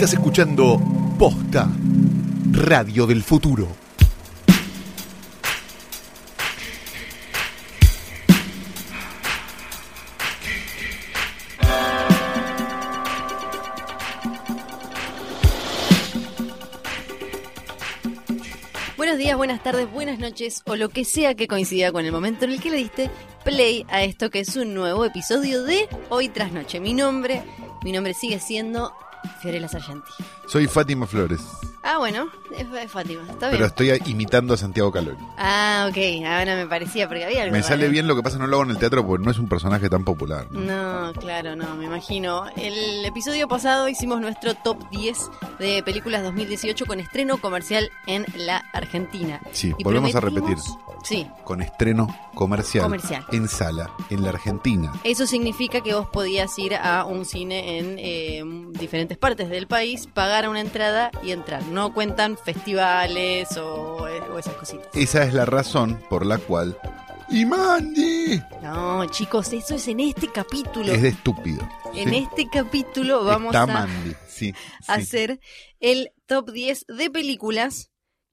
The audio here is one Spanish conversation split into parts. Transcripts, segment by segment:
Estás escuchando Posta, Radio del Futuro. Buenos días, buenas tardes, buenas noches o lo que sea que coincida con el momento en el que le diste play a esto que es un nuevo episodio de Hoy tras Noche. Mi nombre, mi nombre sigue siendo Fiorella Sargenti. Soy Fátima Flores, Ah, bueno, es, Fátima, está bien. pero estoy imitando a Santiago Calori. Ah, ok, ahora me parecía porque había algo Me sale bien, lo que pasa no lo hago en el teatro porque no es un personaje tan popular. ¿no? No, claro, no, me imagino. El episodio pasado hicimos nuestro top 10 de películas 2018 con estreno comercial en la Argentina. Sí, Y volvemos a repetir. Sí, Con estreno comercial, Comercial. en sala, en la Argentina. Eso significa que vos podías ir a un cine en eh, diferentes partes del país, pagar una entrada y entrar. No cuentan festivales o, o esas cositas. Esa es la razón por la cual... ¡Y Mandy! No, chicos, eso es en este capítulo. Es de estúpido. En Sí. este capítulo vamos Está a Mandy, sí. sí. hacer el top 10 de películas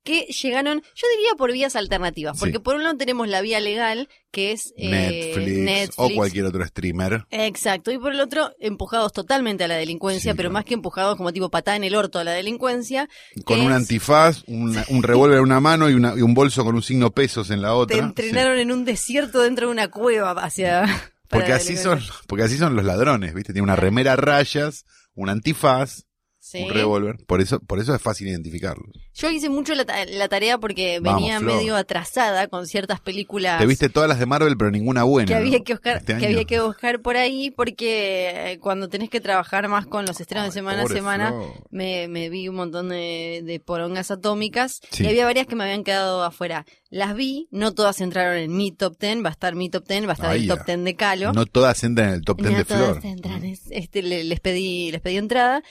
que llegaron, yo diría por vías alternativas, Sí. porque por un lado tenemos la vía legal, que es eh, Netflix, Netflix, o cualquier otro streamer. Exacto, y por el otro, empujados totalmente a la delincuencia, Sí, pero claro. más que empujados como tipo patada en el orto a la delincuencia. Con un es- antifaz, una- un revólver en una mano y, una- y un bolso con un signo pesos en la otra. Te Sí. entrenaron en un desierto dentro de una cueva hacia... Porque así son, porque así son los ladrones, ¿viste? Tiene una remera a rayas, un antifaz, Sí. un revólver. Por eso, por eso es fácil identificarlos. Yo hice mucho la, ta- la tarea porque Vamos, venía Flor. medio atrasada con ciertas películas Te viste todas las de Marvel, pero ninguna buena. que ¿no? había que buscar Este que había que buscar por ahí porque eh, cuando tenés que trabajar más con los estrenos de semana a semana me, me vi un montón de, de porongas atómicas Sí. y había varias que me habían quedado afuera. Las vi, no todas entraron en mi top 10, va a estar mi top 10, va a estar el top 10 de Calo. No todas entran en el top 10 No de todas Flor. entran, es- este, le- les pedí les pedí entrada,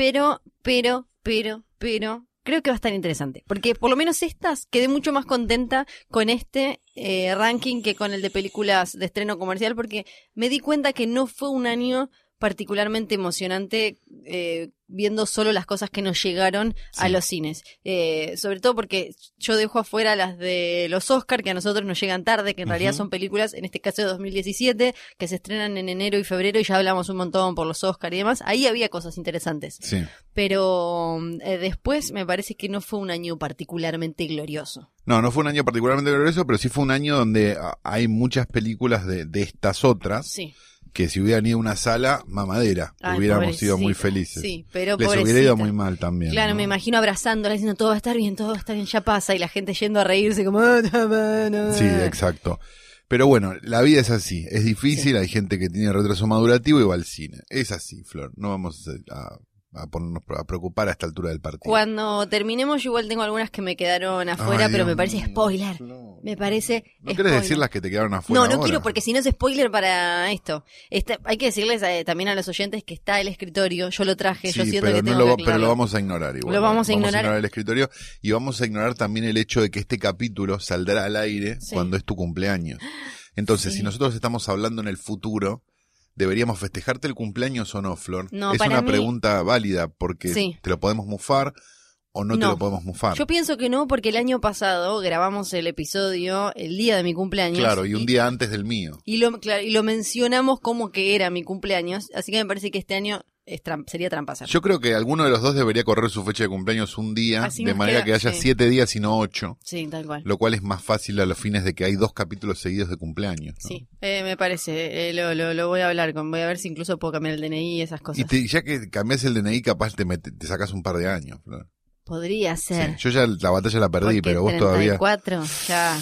pero pero pero pero creo que va a estar interesante, porque por lo menos estas quedé mucho más contenta con este eh, ranking que con el de películas de estreno comercial, porque me di cuenta que no fue un año particularmente emocionante eh, viendo solo las cosas que nos llegaron a los cines. Eh, sobre todo porque yo dejo afuera las de los Oscar, que a nosotros nos llegan tarde, que en realidad son películas, en este caso de 2017, que se estrenan en enero y febrero y ya hablamos un montón por los Oscar y demás. Ahí había cosas interesantes. Sí. Pero eh, después me parece que no fue un año particularmente glorioso. No, no fue un año particularmente glorioso, pero sí fue un año donde ah, hay muchas películas de, de estas otras Sí. Que si hubieran ido a una sala, mamadera, Ay, hubiéramos sido muy pobrecita. felices. Sí, pero Les hubiera ido pobrecita. muy mal también. Claro, ¿no? me imagino abrazándola diciendo todo va a estar bien, todo va a estar bien, ya pasa, y la gente yendo a reírse como... "Ah, está bueno". Sí, exacto. Pero bueno, la vida es así, es difícil, hay gente que tiene retraso madurativo y va al cine. Es así, Flor, no vamos a, a ponernos a preocupar a esta altura del partido. Cuando terminemos, yo igual tengo algunas que me quedaron afuera, Ay, pero me parece spoiler. Me parece. ¿No spoiler. decir las que te quedaron afuera No, no ahora? quiero porque si no es spoiler para esto. Este, hay que decirles eh, también a los oyentes que está el escritorio. Yo lo traje, yo siento pero, que no tengo lo, que pero lo vamos a ignorar igual. Lo vamos a ignorar. el escritorio y vamos a ignorar también el hecho de que este capítulo saldrá al aire Sí. cuando es tu cumpleaños. Entonces, Sí. si nosotros estamos hablando en el futuro, ¿deberíamos festejarte el cumpleaños o no, Flor? No, es para una mí- pregunta válida porque Sí. te lo podemos mufar o no, te lo podemos mufar. Yo pienso que no, porque el año pasado grabamos el episodio el día de mi cumpleaños. Claro, y un día antes del mío. Y lo, claro, y lo mencionamos como que era mi cumpleaños. Así que me parece que este año es tram- sería trampa hacerlo. Yo creo que alguno de los dos debería correr su fecha de cumpleaños un día, Así de manera queda- que haya sí. siete días y no ocho, Sí, tal cual. lo cual es más fácil a los fines de que hay dos capítulos seguidos de cumpleaños. ¿no? Sí, eh, me parece. eh, lo, lo, lo voy a hablar con. Voy a ver si incluso puedo cambiar el DNI y esas cosas. Y te- ya que cambias el DNI, capaz te, met- te sacas un par de años. Flor. Podría Sí, ser. Yo ya la batalla la perdí, porque pero vos todavía. 34, ya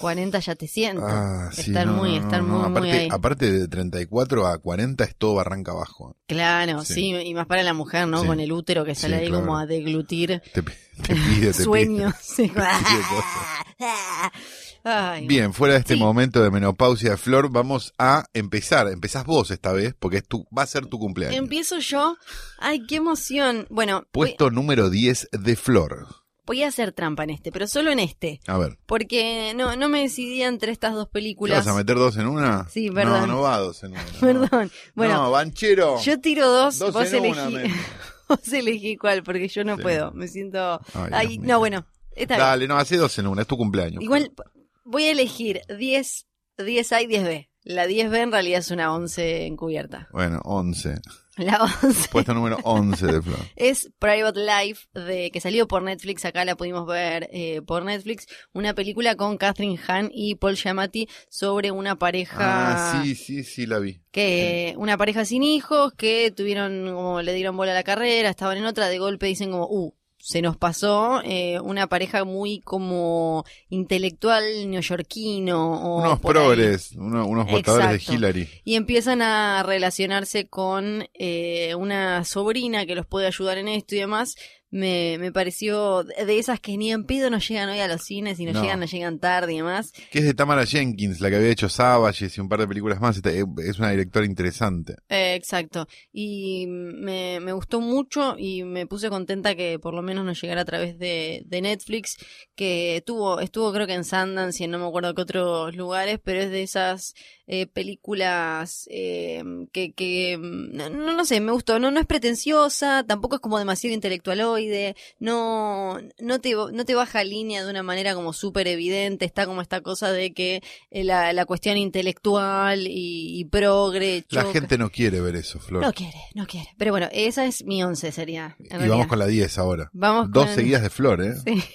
40 ya te siento. Ah, sí, estar no, muy, no, estar no, muy, aparte, muy ahí. aparte de 34 a 40 es todo barranca abajo. Claro, Sí. sí. y más para la mujer, ¿no? Sí. Con el útero que sale ahí claro. como a deglutir Te, pi- te pide, te sueños. Pide. Ay, Bien, fuera de este Sí. momento de menopausia de Flor, vamos a empezar. Empezás vos esta vez, porque es tu, va a ser tu cumpleaños. Empiezo yo. Ay, qué emoción. Bueno, voy, Puesto número 10 de Flor. Voy a hacer trampa en este, pero solo en este. A ver. Porque no, no me decidía entre estas dos ¿Qué películas. vas a meter dos en una? Sí, perdón. No, no va dos en una. no. Perdón. Bueno, no, banchero. yo tiro dos, Dos vos en elegí. una. Vos elegí cuál, porque yo no Sí. puedo. Me siento. Ay, Ay, no, bueno. Está bien. Dale, no, hace dos en una, es tu cumpleaños. Igual voy a elegir 10, 10A y 10B. La 10B en realidad es una 11 encubierta. Bueno, 11. La 11 Puesto número 11 de Flor. es Private Life, de, que salió por Netflix. Acá la pudimos ver eh, por Netflix. Una película con Catherine Hahn y Paul Giamatti sobre una pareja. Ah, sí, sí, sí, la vi. que una pareja sin hijos que tuvieron como le dieron bola a la carrera, estaban en otra, de golpe dicen como, uh, se nos pasó eh, una pareja muy como intelectual neoyorquino o Unos progres, uno- unos votadores de. Hillary. y empiezan a relacionarse con eh, una sobrina que los puede ayudar en esto y demás. Me, me pareció de esas que ni en pedo no llegan hoy a los cines y no, No. llegan, no llegan tarde y demás. Que es de Tamara Jenkins, la que había hecho Savages y un par de películas más. Esta- Es una directora interesante. Eh, exacto. Y me, me gustó mucho y me puse contenta que por lo menos nos llegara a través de, de Netflix, que tuvo, estuvo creo que en Sundance y en no me acuerdo qué otros lugares, pero es de esas eh, películas eh, que, que no, no no sé, me gustó. No, no es pretenciosa, tampoco es como demasiado intelectualoide, no, no te, no te baja línea de una manera como súper evidente, está como esta cosa de que eh, la, la cuestión intelectual y, y progre La gente no quiere ver eso, Flor. No quiere, no quiere. Pero bueno, esa es mi once sería. y realidad. vamos con la 10 ahora. Vamos Dos con- seguidas de Flor, ¿eh? Sí.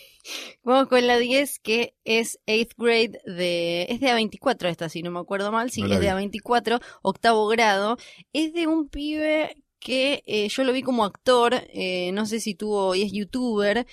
Vamos con la 10 que es 8th grade de... Es de A24 esta, si no me acuerdo mal. Sí, No es de vi. A24, octavo grado. Es de un pibe que eh, yo lo vi como actor, eh, no sé si tuvo... y es youtuber.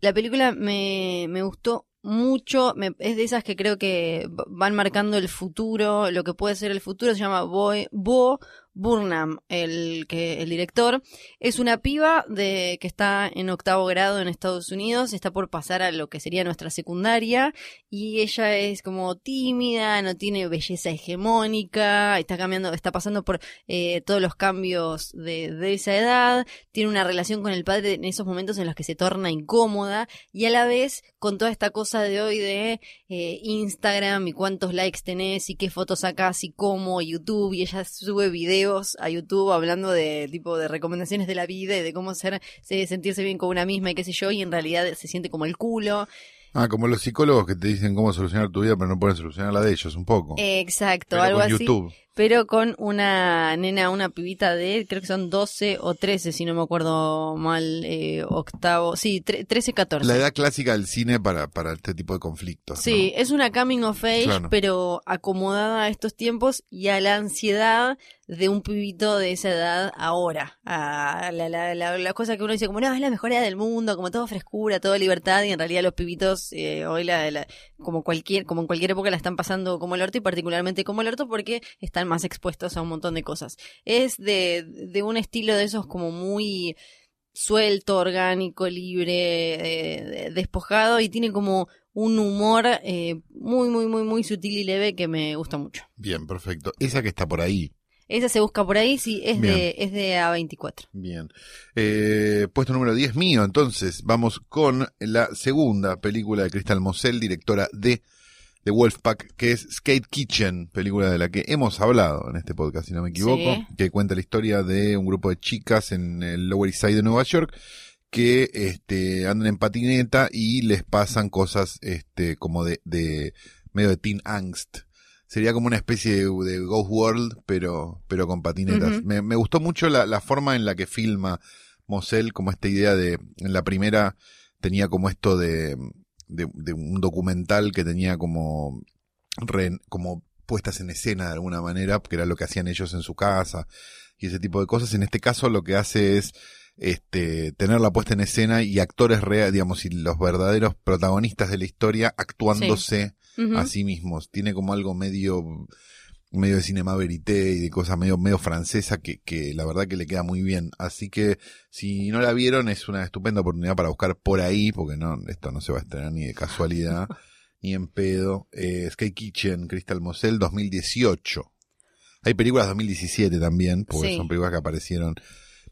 La película me, me gustó mucho, me- es de esas que creo que van marcando el futuro, lo que puede ser el futuro, se llama Boy, Bo Burnham, el, que, el director. Es una piba de, que está en octavo grado en Estados Unidos, está por pasar a lo que sería nuestra secundaria, y ella es como tímida, no tiene belleza hegemónica, está cambiando, está pasando por eh, todos los cambios de, de esa edad, tiene una relación con el padre en esos momentos en los que se torna incómoda, y a la vez con toda esta cosa de hoy de eh, Instagram y cuántos likes tenés y qué fotos sacás y cómo, YouTube, y ella sube videos a YouTube hablando de tipo de recomendaciones de la vida y de cómo ser, se- sentirse bien con una misma y qué sé yo, y en realidad se siente como el culo. Ah, como los psicólogos que te dicen cómo solucionar tu vida, pero no pueden solucionar la de ellos un poco. Exacto, Pero algo con así. YouTube. Pero con una nena, una pibita de, creo que son 12 o 13, si no me acuerdo mal, eh, octavo, sí, tre- 13, 14. La edad clásica del cine para, para este tipo de conflictos. Sí, es una coming of age, Claro. pero acomodada a estos tiempos y a la ansiedad de un pibito de esa edad ahora. A la, la, la, la cosa que uno dice como, no, es la mejor edad del mundo, como todo frescura, toda libertad, y en realidad los pibitos eh, hoy, la, como, cualquier, como en cualquier época, la están pasando como el orto y particularmente como el orto porque están más expuestos a un montón de cosas. Es de, de un estilo de esos como muy suelto, orgánico, libre, eh, de- despojado y tiene como un humor eh, muy, muy, muy, muy sutil y leve que me gusta mucho. Bien, perfecto. Esa que está por ahí. Esa se busca por ahí, sí, es Bien. de, es de A24. Bien. Eh, puesto número 10 mío, entonces vamos con la segunda película de Crystal Mosel, directora de The Wolfpack, que es Skate Kitchen, película de la que hemos hablado en este podcast, si no me equivoco, Sí. que cuenta la historia de un grupo de chicas en el Lower East Side de Nueva York que este, andan en patineta y les pasan cosas este, como de, de medio de teen angst. Sería como una especie de, de Ghost World, pero, pero con patinetas. Me, me gustó mucho la, la forma en la que filma Mosel, como esta idea de, en la primera tenía como esto de, de, de un documental que tenía como, re- como puestas en escena de alguna manera, que era lo que hacían ellos en su casa y ese tipo de cosas. En este caso lo que hace es este, tener la puesta en escena y actores reales, digamos, y los verdaderos protagonistas de la historia actuándose a sí mismos. Tiene como algo medio, medio de cinema verité y de cosas medio, medio francesa que, que la verdad que le queda muy bien. Así que si no la vieron es una estupenda oportunidad para buscar por ahí, porque no, esto no se va a estrenar ni de casualidad, ni en pedo. Eh, Sky Kitchen, Crystal Mosel 2018. Hay películas 2017 también, porque Sí. son películas que aparecieron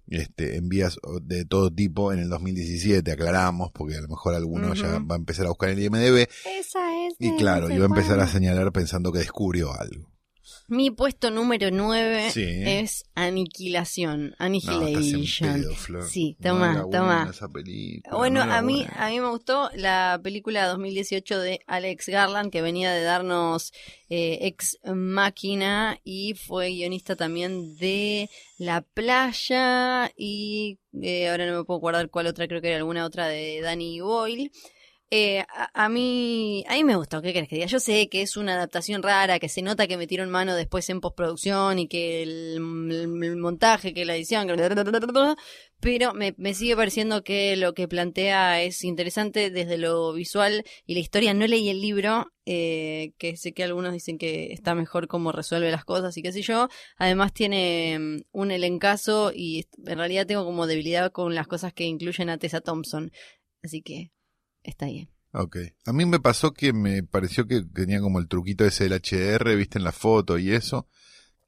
este, en vías de todo tipo en el 2017, aclaramos, porque a lo mejor alguno ya va a empezar a buscar en el IMDB Esa es. y claro, sé iba a empezar a señalar pensando que descubrió algo. Mi puesto número 9 Sí. es Aniquilación, No, pedo, Flor. Sí, toma, toma. Bueno, no a mí, buena. a mí me gustó la película 2018 de Alex Garland, que venía de darnos eh, Ex Máquina y fue guionista también de La Playa y eh, ahora no me puedo acordar cuál otra, creo que era alguna otra de Danny Boyle. Eh, a, a mí, a mí me gustó, ¿qué querés que diga? Yo sé que es una adaptación rara, que se nota que metieron mano después en postproducción y que el, montaje, que la edición, pero me, sigue pareciendo que lo que plantea es interesante desde lo visual y la historia. No leí el libro, eh, que sé que algunos dicen que está mejor cómo resuelve las cosas y qué sé yo. Además tiene mm, un elencazo y en realidad tengo como debilidad con las cosas que incluyen a Tessa Thompson. Así que está bien. Ok. A mí me pasó que me pareció que tenía como el truquito ese del HDR, viste en la foto y eso.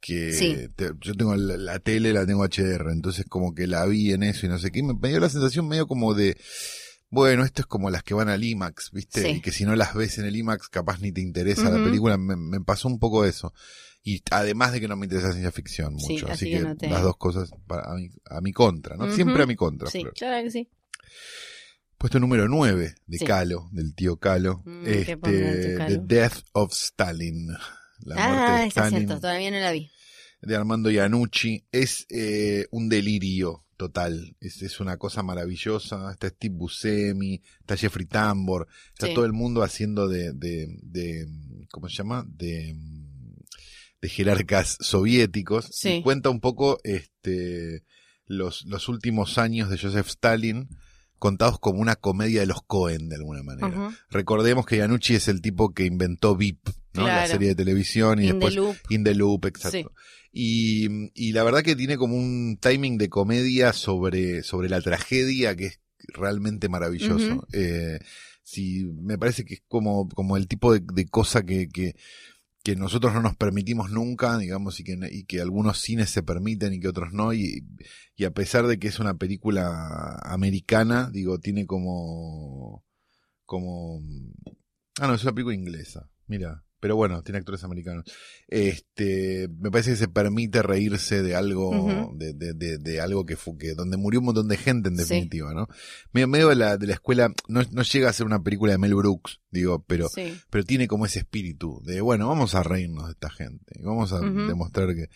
Que Sí. te- yo tengo la, la tele, la tengo HDR, entonces como que la vi en eso y no sé qué. y Me, me dio la sensación medio como de, bueno, esto es como las que van al IMAX, viste, Sí. y que si no las ves en el IMAX capaz ni te interesa la película. Me, me pasó un poco eso. Y además de que no me interesa ciencia ficción Sí, mucho, así así, que que, no te- las dos cosas para, a, mi, a mi contra, ¿no? Siempre a mi contra. Sí, claro que sí. Puesto número 9 de Sí. Calo, del tío Calo. Mm, ¿qué este, Calo? The Death of Stalin. La muerte Ah, de está Stalin cierto, todavía no la vi. de Armando Iannucci. Es eh, un delirio total. Es, es una cosa maravillosa. Está Steve Buscemi, está Jeffrey Tambor, está Sí. todo el mundo haciendo de, de, de ¿cómo se llama? De, de jerarcas soviéticos. Sí. Y cuenta un poco este, los, los últimos años de Joseph Stalin contados como una comedia de los Cohen de alguna manera. Recordemos que Iannucci es el tipo que inventó VIP, ¿no? La serie de televisión y In the después Loop. In the Loop, exacto. Y, y la verdad que tiene como un timing de comedia sobre, sobre la tragedia que es realmente maravilloso. Ujú. Eh, sí, me parece que es como, como el tipo de, de cosa que, que, que nosotros no nos permitimos nunca, digamos, y que, y que algunos cines se permiten y que otros no. Y, y a pesar de que es una película americana, digo, tiene como, como, ah, no, es una película inglesa, mira. Pero bueno, tiene actores americanos. Este, me parece que se permite reírse de algo, de, de, de, de algo que fue, que donde murió un montón de gente en Sí. definitiva, ¿no? Medio, medio de la, de la escuela, no, no llega a ser una película de Mel Brooks, digo, pero, Sí. pero tiene como ese espíritu de, bueno, vamos a reírnos de esta gente, vamos a demostrar que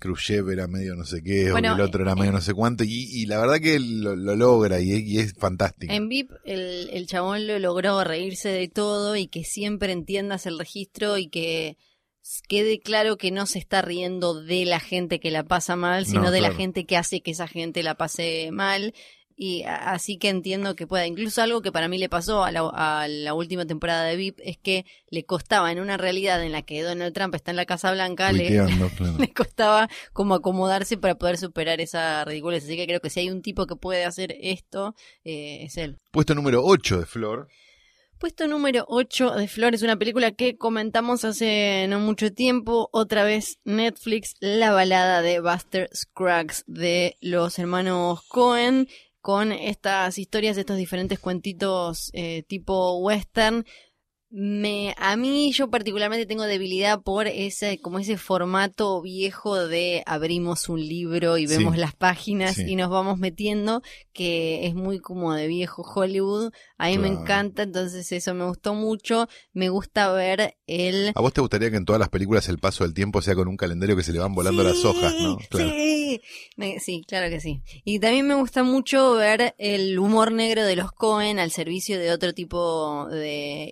Khrushchev era medio no sé qué, Bueno, o que el otro era medio no sé cuánto, y, y la verdad que lo, lo logra y, y es fantástico. En VIP el, el chabón lo logró reírse de todo y que siempre entiendas el registro y que quede claro que no se está riendo de la gente que la pasa mal, sino No, de la gente que hace que esa gente la pase mal. Y así que entiendo que pueda. Incluso algo que para mí le pasó a la, a la última temporada de VIP es que le costaba en una realidad en la que Donald Trump está en la Casa Blanca, le, Tuiteando, claro. le costaba como acomodarse para poder superar esa ridiculez. Así que creo que si hay un tipo que puede hacer esto, eh, es él. Puesto número 8 de Flor. Puesto número 8 de Flor es una película que comentamos hace no mucho tiempo. Otra vez Netflix, la balada de Buster Scruggs de los hermanos Cohen con estas historias, estos diferentes cuentitos eh, tipo western. Me, a mí yo particularmente tengo debilidad por ese, como ese formato viejo de abrimos un libro y Sí. vemos las páginas Sí. y nos vamos metiendo, que es muy como de viejo Hollywood. A mí me encanta, entonces eso me gustó mucho. Me gusta ver el... ¿A vos te gustaría que en todas las películas el paso del tiempo sea con un calendario que se le van volando las hojas, no? Claro. Sí, Me- sí, claro que sí. Y también me gusta mucho ver el humor negro de los Cohen al servicio de otro tipo de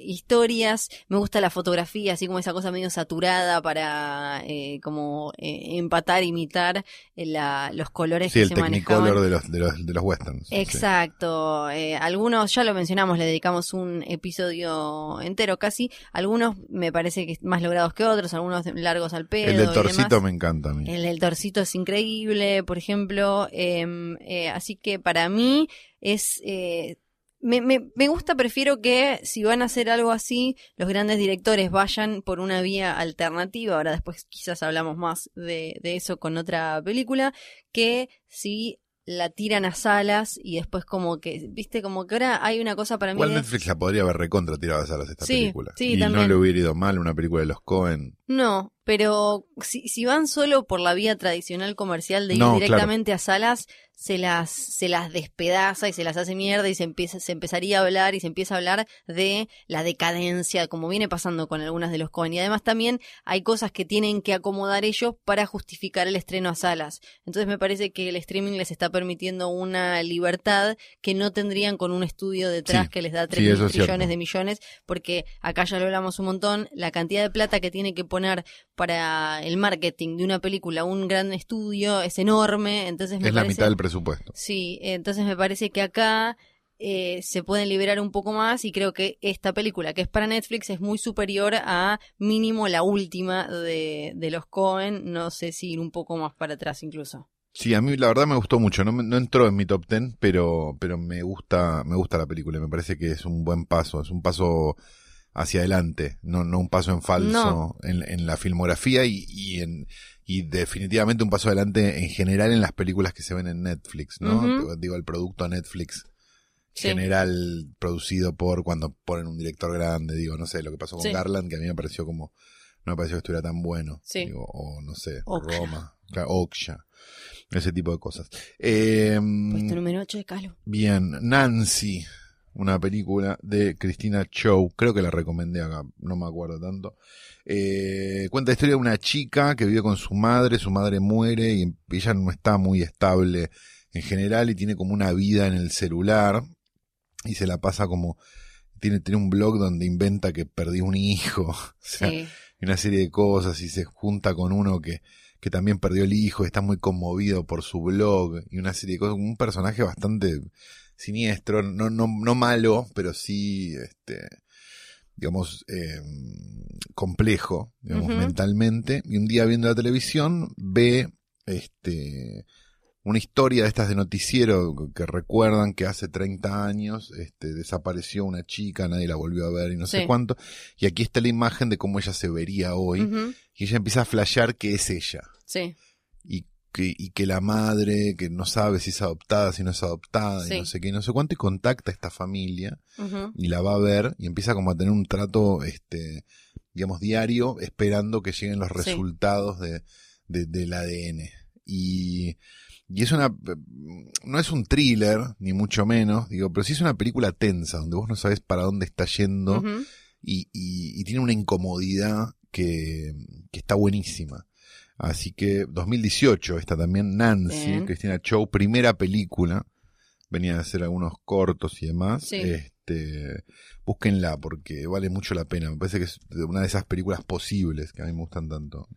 historias. Me gusta la fotografía, así como esa cosa medio saturada para eh, como eh, empatar, imitar eh, la- los colores Sí, que el se manejaban. de los, de los, de los westerns. sí. Exacto. Eh, algunos, ya lo mencionamos, le dedicamos un episodio entero casi. Algunos me parece que más logrados que otros, algunos largos al pedo. El del torcito me encanta a mí. El del torcito es increíble, por ejemplo. em, eh, así que para mí es... eh, me, me, me gusta, prefiero que si van a hacer algo así, los grandes directores vayan por una vía alternativa. Ahora después quizás hablamos más de, de eso con otra película. Que si la tiran a salas y después como que, viste, como que ahora hay una cosa para mí... Igual de- Netflix la podría haber recontra tirado a salas esta Sí, película. sí, y no también. le hubiera ido mal una película de los Cohen. No, Pero si, si van solo por la vía tradicional comercial de ir No, directamente a salas, se las, se las despedaza y se las hace mierda y se empieza, se empezaría a hablar y se empieza a hablar de la decadencia, como viene pasando con algunas de los Cohen. Y además también hay cosas que tienen que acomodar ellos para justificar el estreno a salas. Entonces me parece que el streaming les está permitiendo una libertad que no tendrían con un estudio detrás Sí, que les da sí, 3 eso es trillones cierto. de millones, porque acá ya lo hablamos un montón, la cantidad de plata que tiene que poner para el marketing de una película un gran estudio es enorme, entonces me Es la mitad del presupuesto. Sí, entonces me parece que acá eh, se pueden liberar un poco más y creo que esta película que es para Netflix es muy superior a mínimo la última de, de los Cohen, no sé si ir un poco más para atrás incluso. Sí, a mí la verdad me gustó mucho. No, no entró en mi top ten, pero, pero me gusta, me gusta la película. y Me parece que es un buen paso. Es un paso hacia adelante, no, no un paso en falso No. en, en la filmografía y, y en y definitivamente un paso adelante en general en las películas que se ven en Netflix, ¿no? Digo, el producto Netflix Sí. general producido por cuando ponen un director grande, digo, no sé, lo que pasó con Sí. Garland, que a mí me pareció como, no me pareció que estuviera tan bueno, Sí. digo, o no sé, Oksha. Roma, Oksha, ese tipo de cosas. Eh, Puesto número 8 de Calo. bien, Nancy, una película de Cristina Chow, creo que la recomendé acá, no me acuerdo tanto. Eh, cuenta la historia de una chica que vive con su madre, su madre muere y ella no está muy estable en general y tiene como una vida en el celular y se la pasa como tiene, tiene un blog donde inventa que perdió un hijo, o sea, Sí. una serie de cosas y se junta con uno que, que también perdió el hijo, está muy conmovido por su blog y una serie de cosas, un personaje bastante siniestro, no, no, no malo, pero sí, este, digamos, eh, complejo, digamos, mentalmente, y un día viendo la televisión ve, este, una historia de estas de noticiero que recuerdan que hace 30 años este, desapareció una chica, nadie la volvió a ver y no sé cuánto. Y aquí está la imagen de cómo ella se vería hoy. Y ella empieza a flashear que es ella. Sí. Que, y que la madre, que no sabe si es adoptada, si no es adoptada, Sí. y no sé qué, y no sé cuánto, y contacta a esta familia y la va a ver y empieza como a tener un trato, este, digamos, diario, esperando que lleguen los Sí. resultados de, de- del ADN. Y, y es una, no es un thriller, ni mucho menos, digo, pero sí es una película tensa, donde vos no sabes para dónde está yendo y, y- y tiene una incomodidad que, que está buenísima. Así que 2018, está también Nancy, Bien. Cristina Chow, primera película. Venía a hacer algunos cortos y demás. Sí. Este, búsquenla porque vale mucho la pena. Me parece que es una de esas películas posibles que a mí me gustan tanto.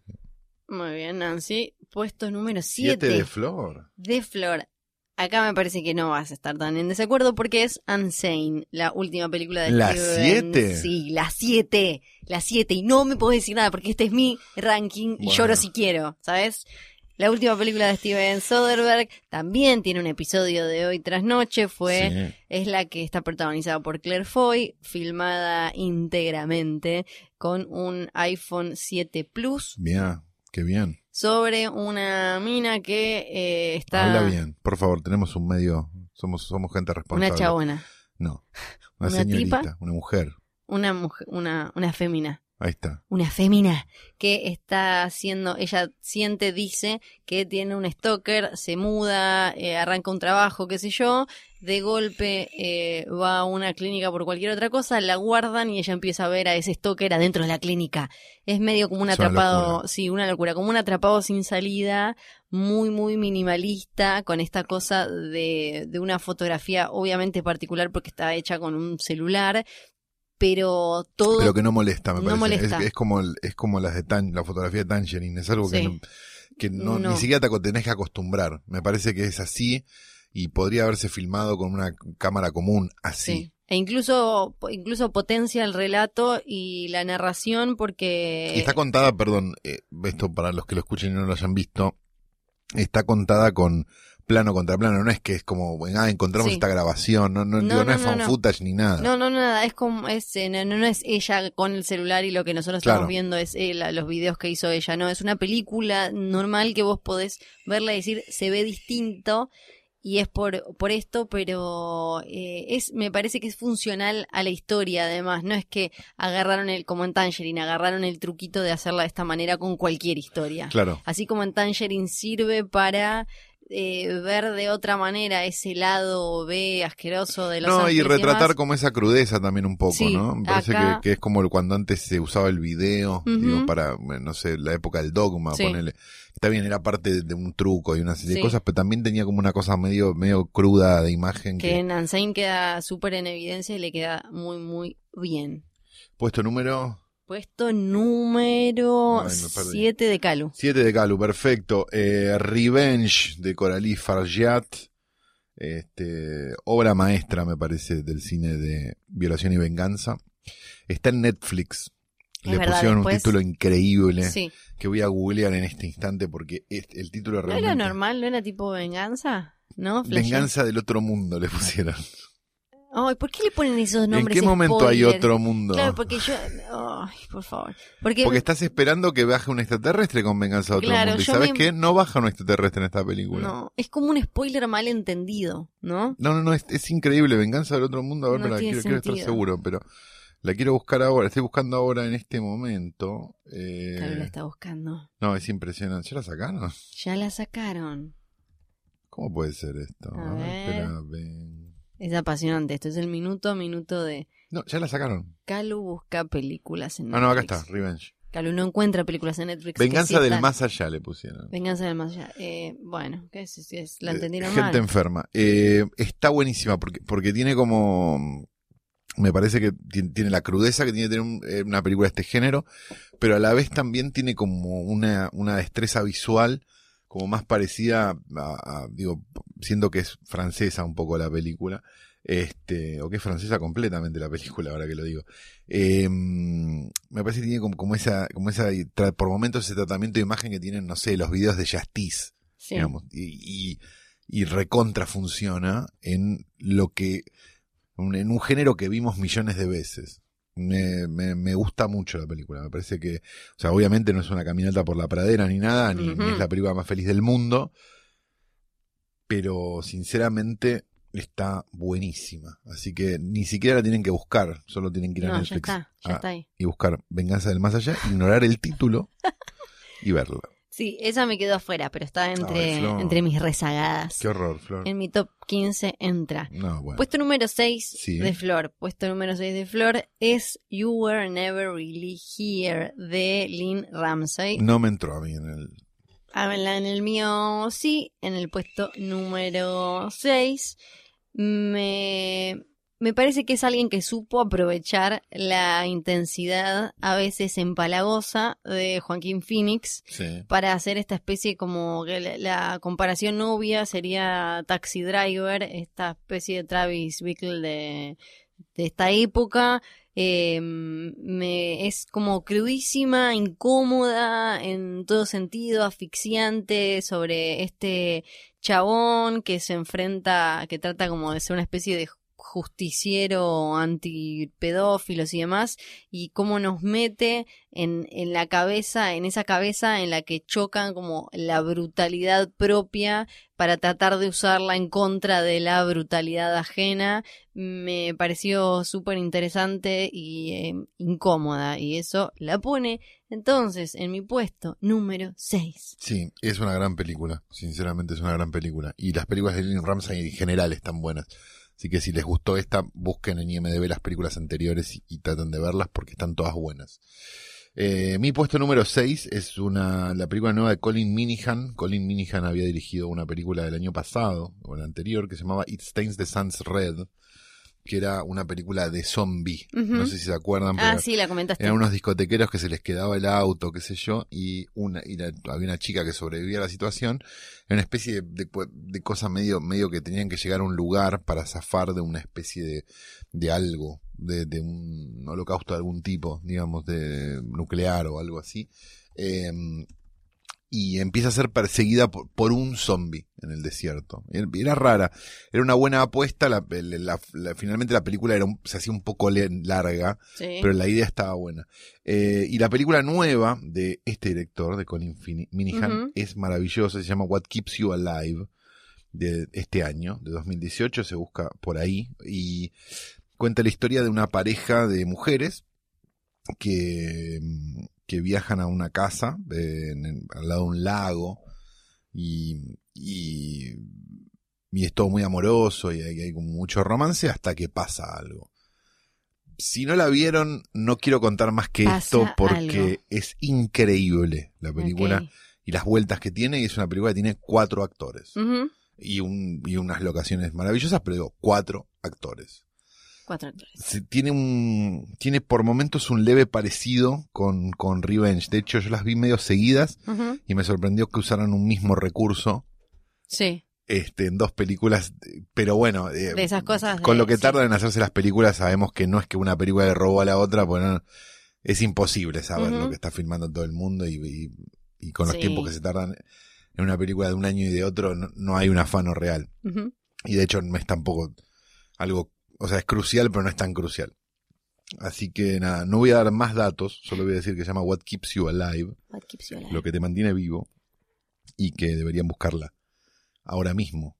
Muy bien, Nancy. Puesto número Siete 7 de Flor. de Flor. Acá me parece que no vas a estar tan en desacuerdo porque es Unsane, la última película de ¿La Steven. siete? Sí, la 7. La 7. Y no me podés decir nada porque este es mi ranking y Bueno. lloro si quiero, ¿sabes? La última película de Steven Soderbergh también tiene un episodio de Hoy tras Noche. Fue Sí. es la que está protagonizada por Claire Foy, filmada íntegramente con un iPhone 7 Plus Bien, qué bien. Sobre una mina que eh, está Habla bien. Por favor, tenemos un medio. Somos, somos gente responsable. una chabona, No. Una, ¿Una señorita, tipa? una mujer. una mujer, una, una fémina, Ahí está. una fémina que está haciendo, ella siente, dice que tiene un stalker, se muda, eh, arranca un trabajo, qué sé yo, de golpe eh, va a una clínica por cualquier otra cosa, la guardan y ella empieza a ver a ese stalker adentro de la clínica. Es medio como un atrapado, locura. sí, una locura, como un atrapado sin salida, muy, muy minimalista, con esta cosa de, de una fotografía obviamente particular porque está hecha con un celular, pero todo... Pero que no molesta, me No parece. molesta. Es, es como el- es como las de Tan, la fotografía de Tangerine, es algo que, no, que no, No. ni siquiera te tenés que acostumbrar. Me parece que es así y podría haberse filmado con una cámara común así. Sí. E incluso, incluso potencia el relato y la narración porque... Y está contada, perdón, eh, esto para los que lo escuchen y no lo hayan visto, está contada con plano contra plano, no es que es como, ah, encontramos Sí. esta grabación, no, no, No, digo, no no, es fan footage ni nada. No, no, nada, es como, es, eh, no, no es ella con el celular y lo que nosotros Claro. estamos viendo es eh, la- los videos que hizo ella, no, es una película normal que vos podés verla y decir, se ve distinto y es por, por esto, pero eh, es, me parece que es funcional a la historia además, no es que agarraron el, como en Tangerine, agarraron el truquito de hacerla de esta manera con cualquier historia. Claro. Así como en Tangerine sirve para eh, ver de otra manera ese lado B asqueroso de los No, y retratar como esa crudeza también un poco, Sí, ¿no? Me parece acá- que, que es como el- cuando antes se usaba el video, Ujú. digo, para, no sé, la época del dogma, Sí. ponele. Está bien, era parte de, de un truco y una serie Sí. de cosas, pero también tenía como una cosa medio, medio cruda de imagen que que, en Unsane queda súper en evidencia y le queda muy, muy bien. puesto número Puesto número Ay, me perdí. 7 de Calu. 7 de Calu, perfecto. Eh, Revenge de Coralie Farjat. Este, obra maestra, me parece, del cine de violación y venganza. Está en Netflix. Es Le verdad, pusieron un título increíble Sí. que voy a googlear en este instante porque el título ¿No realmente... era normal? ¿No era tipo venganza? ¿No? Venganza del otro mundo le pusieron. Ay, ¿por qué le ponen esos ¿En nombres? qué momento hay otro mundo? Claro, porque yo... Ay, por favor. Porque, Porque estás esperando que baje un extraterrestre con Venganza de otro Claro, mundo. ¿Y sabes me- qué? No baja un extraterrestre en esta película. no, es como un spoiler mal entendido, ¿no? No, no, no, es, es increíble. Venganza del otro mundo. A ver, No espera, tiene quiero, quiero estar seguro, pero la quiero buscar ahora. Estoy buscando ahora en este momento. Eh, Claro, la está buscando. no, es impresionante. ¿Ya la sacaron? Ya la sacaron. ¿Cómo puede ser esto? A ver, ver. espera, ven. Es apasionante. Esto es el minuto a minuto de... No, ya la sacaron. Calu busca películas en Ah, no, acá Netflix. está, Revenge. Calu no encuentra películas en Netflix. que Venganza sí del están. más allá le pusieron. Venganza del más allá. Eh, bueno, ¿qué es? Es- La Eh, entendieron Gente mal. enferma. Eh, está buenísima porque, porque tiene como. Me parece que ti- tiene la crudeza que tiene que tener un- eh, una película de este género, pero a la vez también tiene como una, una destreza visual como más parecida a, a- digo, siendo que es francesa un poco la película, este, o que es francesa completamente la película, ahora que lo digo. Eh, me parece que tiene como, como esa, como esa, por momentos ese tratamiento de imagen que tienen, no sé, los videos de Justice Sí. digamos, y, y, y recontra funciona en lo que, en un género que vimos millones de veces. Me, me, me gusta mucho la película, me parece que, o sea, obviamente no es una caminata por la pradera ni nada, ni es la película más feliz del mundo, pero sinceramente está buenísima. Así que ni siquiera la tienen que buscar, solo tienen que ir a No, ya Netflix está, ya a- está ahí. y buscar Venganza del Más Allá, ignorar el título y verla. Sí, esa me quedó afuera, pero está entre, Ay, entre mis rezagadas. Qué horror, Flor. En mi top 15 entra. No, bueno. Puesto número 6 Sí. de Flor. Puesto número 6 de Flor es You Were Never Really Here de Lynn Ramsey. No me entró a mí en el. Ah, en el mío sí, en el puesto número 6. Me, me parece que es alguien que supo aprovechar la intensidad a veces empalagosa de Joaquín Phoenix Sí. para hacer esta especie como que la, la comparación obvia sería Taxi Driver, esta especie de Travis Bickle de, de esta época. Eh, me, es como crudísima, incómoda en todo sentido, asfixiante sobre este chabón que se enfrenta, que trata como de ser una especie de justiciero antipedófilos y demás, y cómo nos mete en, en la cabeza, en esa cabeza en la que chocan como la brutalidad propia para tratar de usarla en contra de la brutalidad ajena, me pareció súper interesante y eh, incómoda, y eso la pone entonces en mi puesto número 6. Sí, es una gran película. Sinceramente es una gran película. Y las películas de Lynn Ramsey en general están buenas. Así que si les gustó esta, busquen en IMDB las películas anteriores y, traten de verlas porque están todas buenas. Eh, mi puesto número 6 es una, la película nueva de Colin Minihan. Colin Minihan había dirigido una película del año pasado, o el anterior, que se llamaba It Stains the Sun's Red, que era una película de zombie. No sé si se acuerdan, pero Ah, sí, la comentaste. eran unos discotequeros que se les quedaba el auto, qué sé yo, y una, y la- había una chica que sobrevivía a la situación, era una especie de, de, de cosa medio, medio que tenían que llegar a un lugar para zafar de una especie de, de algo, de, de un holocausto de algún tipo, digamos, de nuclear o algo así. Eh, y empieza a ser perseguida por, por un zombie en el desierto. Era rara, era una buena apuesta, la, la- la- finalmente la película era un- se hacía un poco larga, Sí. pero la idea estaba buena. Eh, y la película nueva de este director, de Colin Fini- Minihan, es maravillosa, se llama What Keeps You Alive. de este año, de 2018, se busca por ahí, y cuenta la historia de una pareja de mujeres que, que viajan a una casa eh, en- en- al lado de un lago y, y, y es todo muy amoroso y hay, hay mucho romance hasta que pasa algo. Si no la vieron, no quiero contar más que Pasa esto porque algo. es increíble la película y las vueltas que tiene. Y es una película que tiene cuatro actores y, un, y unas locaciones maravillosas, pero digo, cuatro actores. Cuatro actores. Tiene un tiene por momentos un leve parecido con, con Revenge. De hecho, yo las vi medio seguidas y me sorprendió que usaran un mismo recurso Sí, este, en dos películas. Pero bueno, eh, de esas cosas. con de- lo que sí. tardan en hacerse las películas, sabemos que no es que una película le robó a la otra, pues no- es imposible saber lo que está filmando todo el mundo y, y- y con los Sí. tiempos que se tardan en una película de un año y de otro, no, no hay un afano real. Y de hecho no es tampoco algo, o sea, es crucial, pero no es tan crucial. Así que nada, no voy a dar más datos, solo voy a decir que se llama What Keeps You Alive, What keeps you alive? lo que te mantiene vivo, y que deberían buscarla ahora mismo.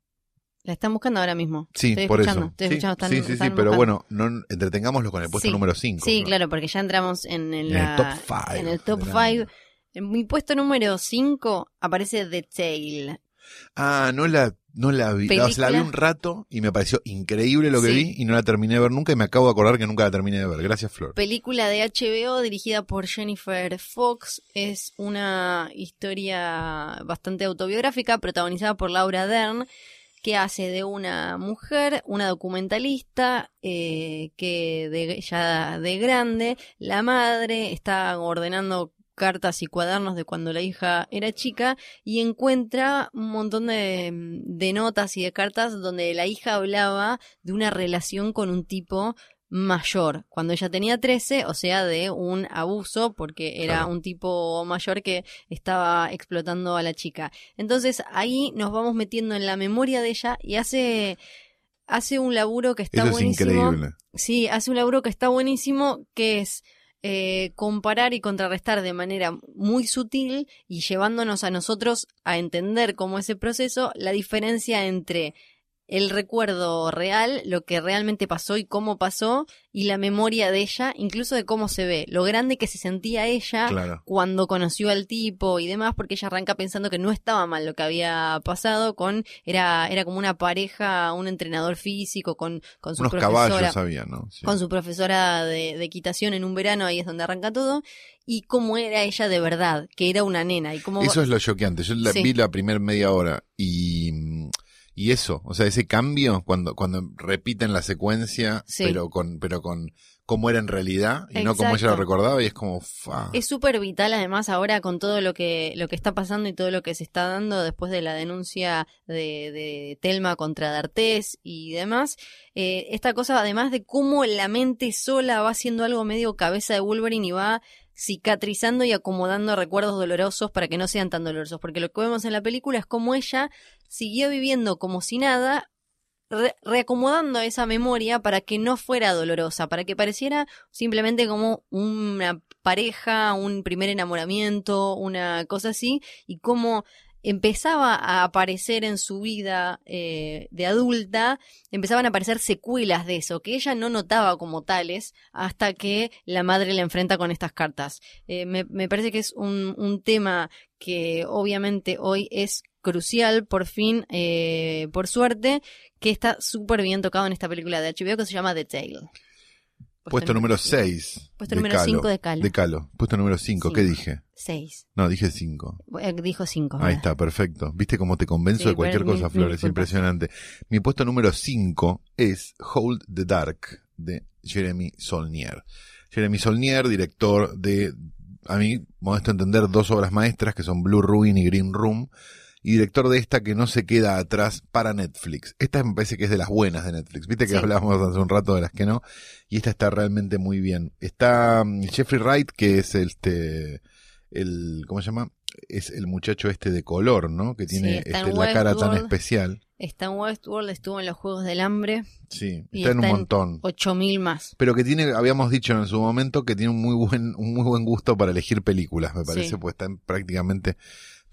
La están buscando ahora mismo. Sí, Estoy por escuchando, eso. estoy sí, escuchando, están- sí, sí, sí, pero bueno, no, entretengámoslo con el puesto Sí. número 5. Sí, claro, porque ya entramos en, el- En el la- top five En el top del 5. año. En mi puesto número 5 aparece The Tale. Ah, no la, no la vi. No, se la vi un rato y me pareció increíble lo que Sí. vi y no la terminé de ver nunca y me acabo de acordar que nunca la terminé de ver. Gracias, Flor. Película de HBO dirigida por Jennifer Fox. Es una historia bastante autobiográfica protagonizada por Laura Dern que hace de una mujer, una documentalista, eh, que de, ya de grande, la madre está ordenando cartas y cuadernos de cuando la hija era chica y encuentra un montón de, de notas y de cartas donde la hija hablaba de una relación con un tipo mayor, cuando ella tenía 13, o sea, de un abuso, porque era Claro. un tipo mayor que estaba explotando a la chica. Entonces ahí nos vamos metiendo en la memoria de ella y hace, hace un laburo que está Eso es buenísimo. increíble. Sí, hace un laburo que está buenísimo, que es eh, comparar y contrarrestar de manera muy sutil y llevándonos a nosotros a entender cómo ese proceso, la diferencia entre el recuerdo real, lo que realmente pasó y cómo pasó, y la memoria de ella, incluso de cómo se ve, lo grande que se sentía ella Claro. cuando conoció al tipo y demás, porque ella arranca pensando que no estaba mal lo que había pasado con, era, era como una pareja, un entrenador físico con, con su Unos profesora caballos había, ¿no? Sí. con su profesora de, de equitación en un verano, ahí es donde arranca todo, y cómo era ella de verdad, que era una nena, y cómo... Eso es lo choqueante. Yo la Sí. vi la primer media hora y, y eso, o sea, ese cambio cuando, cuando repiten la secuencia, Sí. pero con, pero con cómo era en realidad y no como ella lo recordaba y es como, fa. Es súper vital además ahora con todo lo que, lo que está pasando y todo lo que se está dando después de la denuncia de, de Telma contra D'Artés y demás. Eh, esta cosa además de cómo la mente sola va haciendo algo medio cabeza de Wolverine y va cicatrizando y acomodando recuerdos dolorosos para que no sean tan dolorosos. Porque lo que vemos en la película es cómo ella siguió viviendo como si nada, re- reacomodando esa memoria para que no fuera dolorosa, para que pareciera simplemente como una pareja, un primer enamoramiento, una cosa así, y cómo empezaba a aparecer en su vida eh, de adulta, empezaban a aparecer secuelas de eso, que ella no notaba como tales hasta que la madre la enfrenta con estas cartas. Eh, me, me parece que es un, un tema que obviamente hoy es crucial, por fin, eh, por suerte, que está súper bien tocado en esta película de HBO que se llama The Tale. Puesto número 6. Puesto número 5 de Calo. De Calo. Puesto número 5. ¿Qué dije? 6. No, dije 5. Dijo 5. Ahí está, perfecto. ¿Viste cómo te convenzo Sí, de cualquier pero cosa, mil- Flor? mil Es disculpas. impresionante. Mi puesto número 5 es Hold the Dark de Jeremy Solnier. Jeremy Solnier, director de, a mí, modesto entender, dos obras maestras que son Blue Ruin y Green Room, y director de esta que no se queda atrás para Netflix. Esta me parece que es de las buenas de Netflix. Viste que Sí. hablábamos hace un rato de las que no, y esta está realmente muy bien. Está mm, Jeffrey Wright, que es este, el, ¿cómo se llama? Es el muchacho este de color, ¿no? Que tiene este, la cara tan especial. Está en Westworld, estuvo en los Juegos del Hambre, Sí, Y está en un está montón. 8000 más. Pero que tiene, habíamos dicho en su momento que tiene un muy buen, un muy buen gusto para elegir películas, me parece, Sí. pues está en prácticamente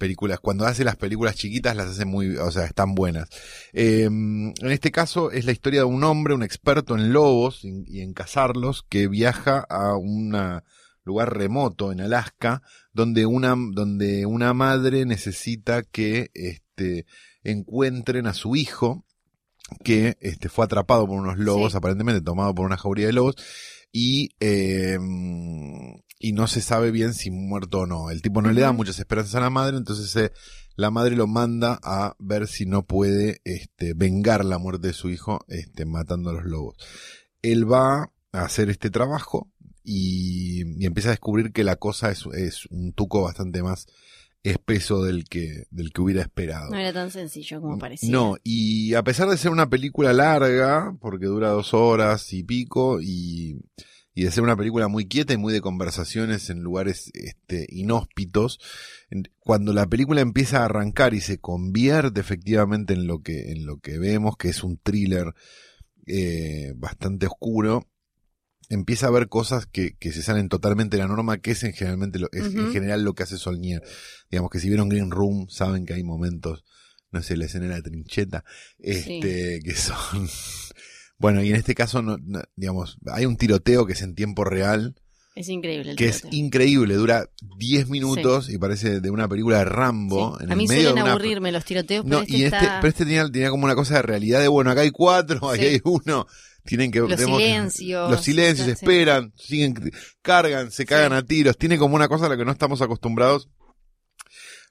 películas, cuando hace las películas chiquitas las hace muy, o sea, están buenas. Eh, en este caso es la historia de un hombre, un experto en lobos y, y en cazarlos, que viaja a un lugar remoto en Alaska, donde una, donde una madre necesita que, este, encuentren a su hijo, que este, fue atrapado por unos lobos, Sí. aparentemente tomado por una jauría de lobos, y, eh, y no se sabe bien si muerto o no. El tipo no le da muchas esperanzas a la madre, entonces eh, la madre lo manda a ver si no puede este, vengar la muerte de su hijo este, matando a los lobos. Él va a hacer este trabajo y, y empieza a descubrir que la cosa es, es un tuco bastante más espeso del que, del que hubiera esperado. No era tan sencillo como parecía. No, y a pesar de ser una película larga, porque dura dos horas y pico, y, y de ser una película muy quieta y muy de conversaciones en lugares este, inhóspitos, cuando la película empieza a arrancar y se convierte efectivamente en lo que, en lo que vemos, que es un thriller eh, bastante oscuro, empieza a ver cosas que, que se salen totalmente de la norma, que es en generalmente lo, es en general lo que hace Solnier. Digamos que si vieron Green Room, saben que hay momentos, no sé, la escena de la trincheta, este, que son, bueno, y en este caso, no, no, digamos, hay un tiroteo que es en tiempo real, Es increíble el que es increíble, dura 10 minutos y parece de una película de Rambo. Sí. En A el mí medio suelen de una- aburrirme los tiroteos, pero no, este y este, está... pero este tenía, tenía como una cosa de realidad de, bueno, acá hay cuatro, ahí Sí. hay uno, tienen que... Los tenemos silencios, los silencios, esperan, siguen, cargan, se cagan a tiros, tiene como una cosa a la que no estamos acostumbrados.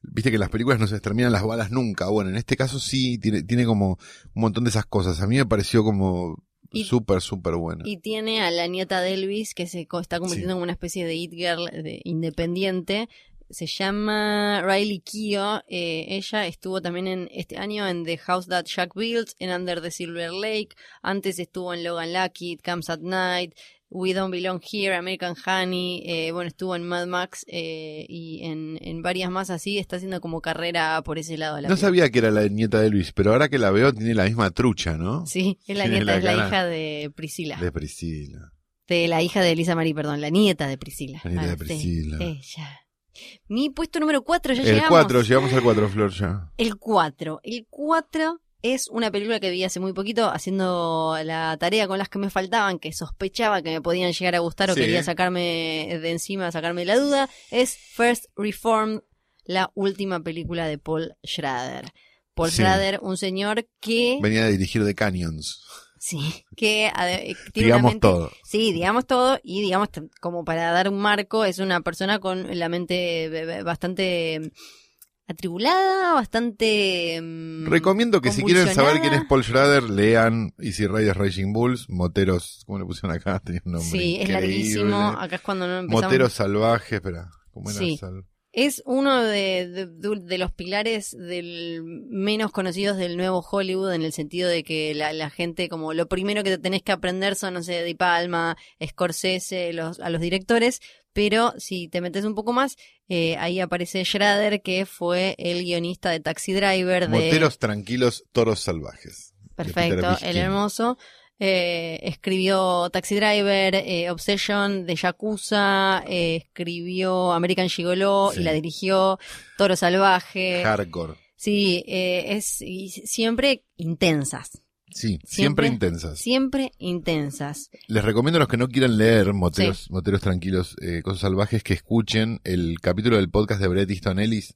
Viste que en las películas no se terminan las balas nunca. Bueno, en este caso sí, tiene, tiene como un montón de esas cosas. A mí me pareció como súper, súper buena. Y tiene a la nieta de Elvis, que se está convirtiendo Sí. en una especie de it girl de- independiente. Se llama Riley Keough. Eh, ella estuvo también en este año en The House That Jack Built, en Under the Silver Lake. Antes estuvo en Logan Lucky, It Comes at Night, We Don't Belong Here, American Honey. eh, bueno, estuvo en Mad Max eh, y en, en varias más así. Está haciendo como carrera por ese lado. La No sabía que era la nieta de Luis, pero ahora que la veo tiene la misma trucha, ¿no? Sí, es la nieta, la es la cara hija de Priscila. De Priscila. De la hija de Elisa Marie, perdón, la nieta de Priscila. La nieta de Ah, sí, Priscila. ella. Mi puesto número 4, ya El llegamos. 4, llegamos al 4, Flor, ya. El 4. El 4 es una película que vi hace muy poquito haciendo la tarea con las que me faltaban, que sospechaba que me podían llegar a gustar o Sí. quería sacarme de encima, sacarme la duda. Es First Reformed, la última película de Paul Schrader. Paul Sí. Schrader, un señor que... Venía de dirigir The Canyons. Sí, que una Digamos mente todo. Sí, digamos todo y digamos como para dar un marco, es una persona con la mente b- bastante atribulada, bastante... mm, Recomiendo que si quieren saber quién es. Paul Schrader, lean Easy Riders Raging Bulls, Moteros, ¿cómo le pusieron acá? Tenía un nombre Sí, es larguísimo, acá es cuando no empezamos. Moteros salvajes, espera, ¿cómo era? Sí. Sal- Es uno de, de- de- de los pilares del menos conocidos del nuevo Hollywood en el sentido de que la, la gente como lo primero que te tenés que aprender son, no sé, Di Palma, Scorsese, los, a los directores, pero si te metes un poco más, eh, ahí aparece Schrader que fue el guionista de Taxi Driver de... Moteros tranquilos, toros salvajes. Perfecto, el hermoso. Eh, escribió Taxi Driver, eh, Obsession de Yakuza, eh, escribió American Gigolo Sí. y la dirigió Toro Salvaje. Hardcore. Sí, es y siempre intensas, Sí, siempre, Siempre- intensas. siempre intensas. Les recomiendo a los que no quieran leer Moteros, Moteros Tranquilos, eh, Cosas Salvajes, que escuchen el capítulo del podcast de Bret Easton Ellis,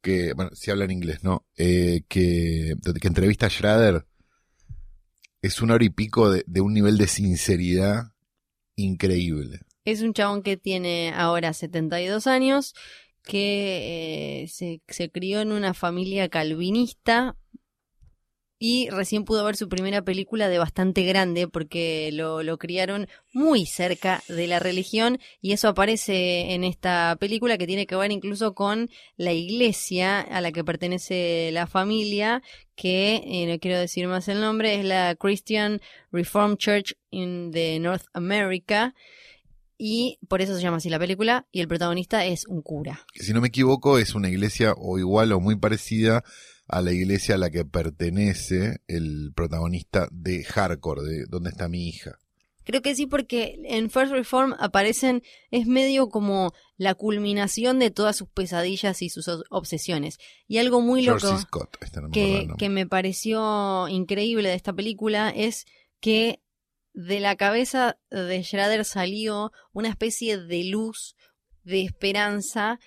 que, bueno, si hablan inglés, ¿no? Eh, que, que entrevista a Schrader. Es una hora y pico de, de un nivel de sinceridad increíble. Es un chabón que tiene ahora 72 años, que eh, se, se crió en una familia calvinista y recién pudo ver su primera película de bastante grande porque lo, lo criaron muy cerca de la religión y eso aparece en esta película que tiene que ver incluso con la iglesia a la que pertenece la familia que eh, no quiero decir más el nombre es la Christian Reformed Church in the North America y por eso se llama así la película y el protagonista es un cura. Si no me equivoco, es una iglesia o igual o muy parecida a la iglesia a la que pertenece el protagonista de Hardcore, de ¿Dónde está mi hija? Creo que sí, porque en First Reform aparecen, es medio como la culminación de todas sus pesadillas y sus obsesiones. Y algo muy George loco. Scott, este no me acuerdo que, que me pareció increíble de esta película es que de la cabeza de Schrader salió una especie de luz, de esperanza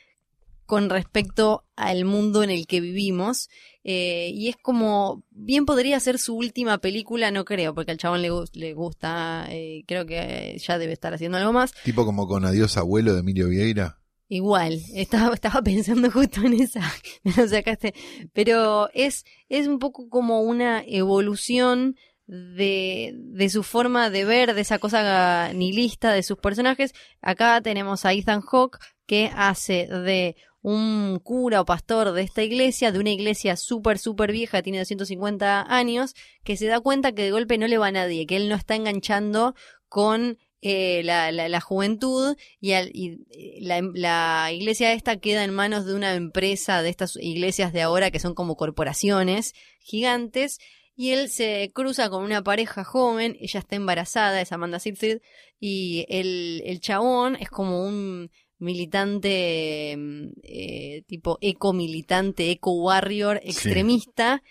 con respecto al mundo en el que vivimos. eh, y es como, bien podría ser su última película, no creo, porque al chabón le, le gusta, eh, creo que ya debe estar haciendo algo más. Tipo como con Adiós Abuelo de Emilio Vieira. Igual, estaba, estaba pensando justo en esa, me lo sacaste, pero es, es un poco como una evolución de, de su forma de ver, de esa cosa nihilista de sus personajes. Acá tenemos a Ethan Hawke que hace de un cura o pastor de esta iglesia, de una iglesia súper, súper vieja, tiene 250 años, que se da cuenta que de golpe no le va a nadie, que él no está enganchando con eh, la, la, juventud y, eh, la, la iglesia esta queda en manos de una empresa de estas iglesias de ahora que son como corporaciones gigantes y él se cruza con una pareja joven, ella está embarazada, es Amanda Seyfried y el, el chabón es como un militante mm, eh, tipo eco militante, eco warrior extremista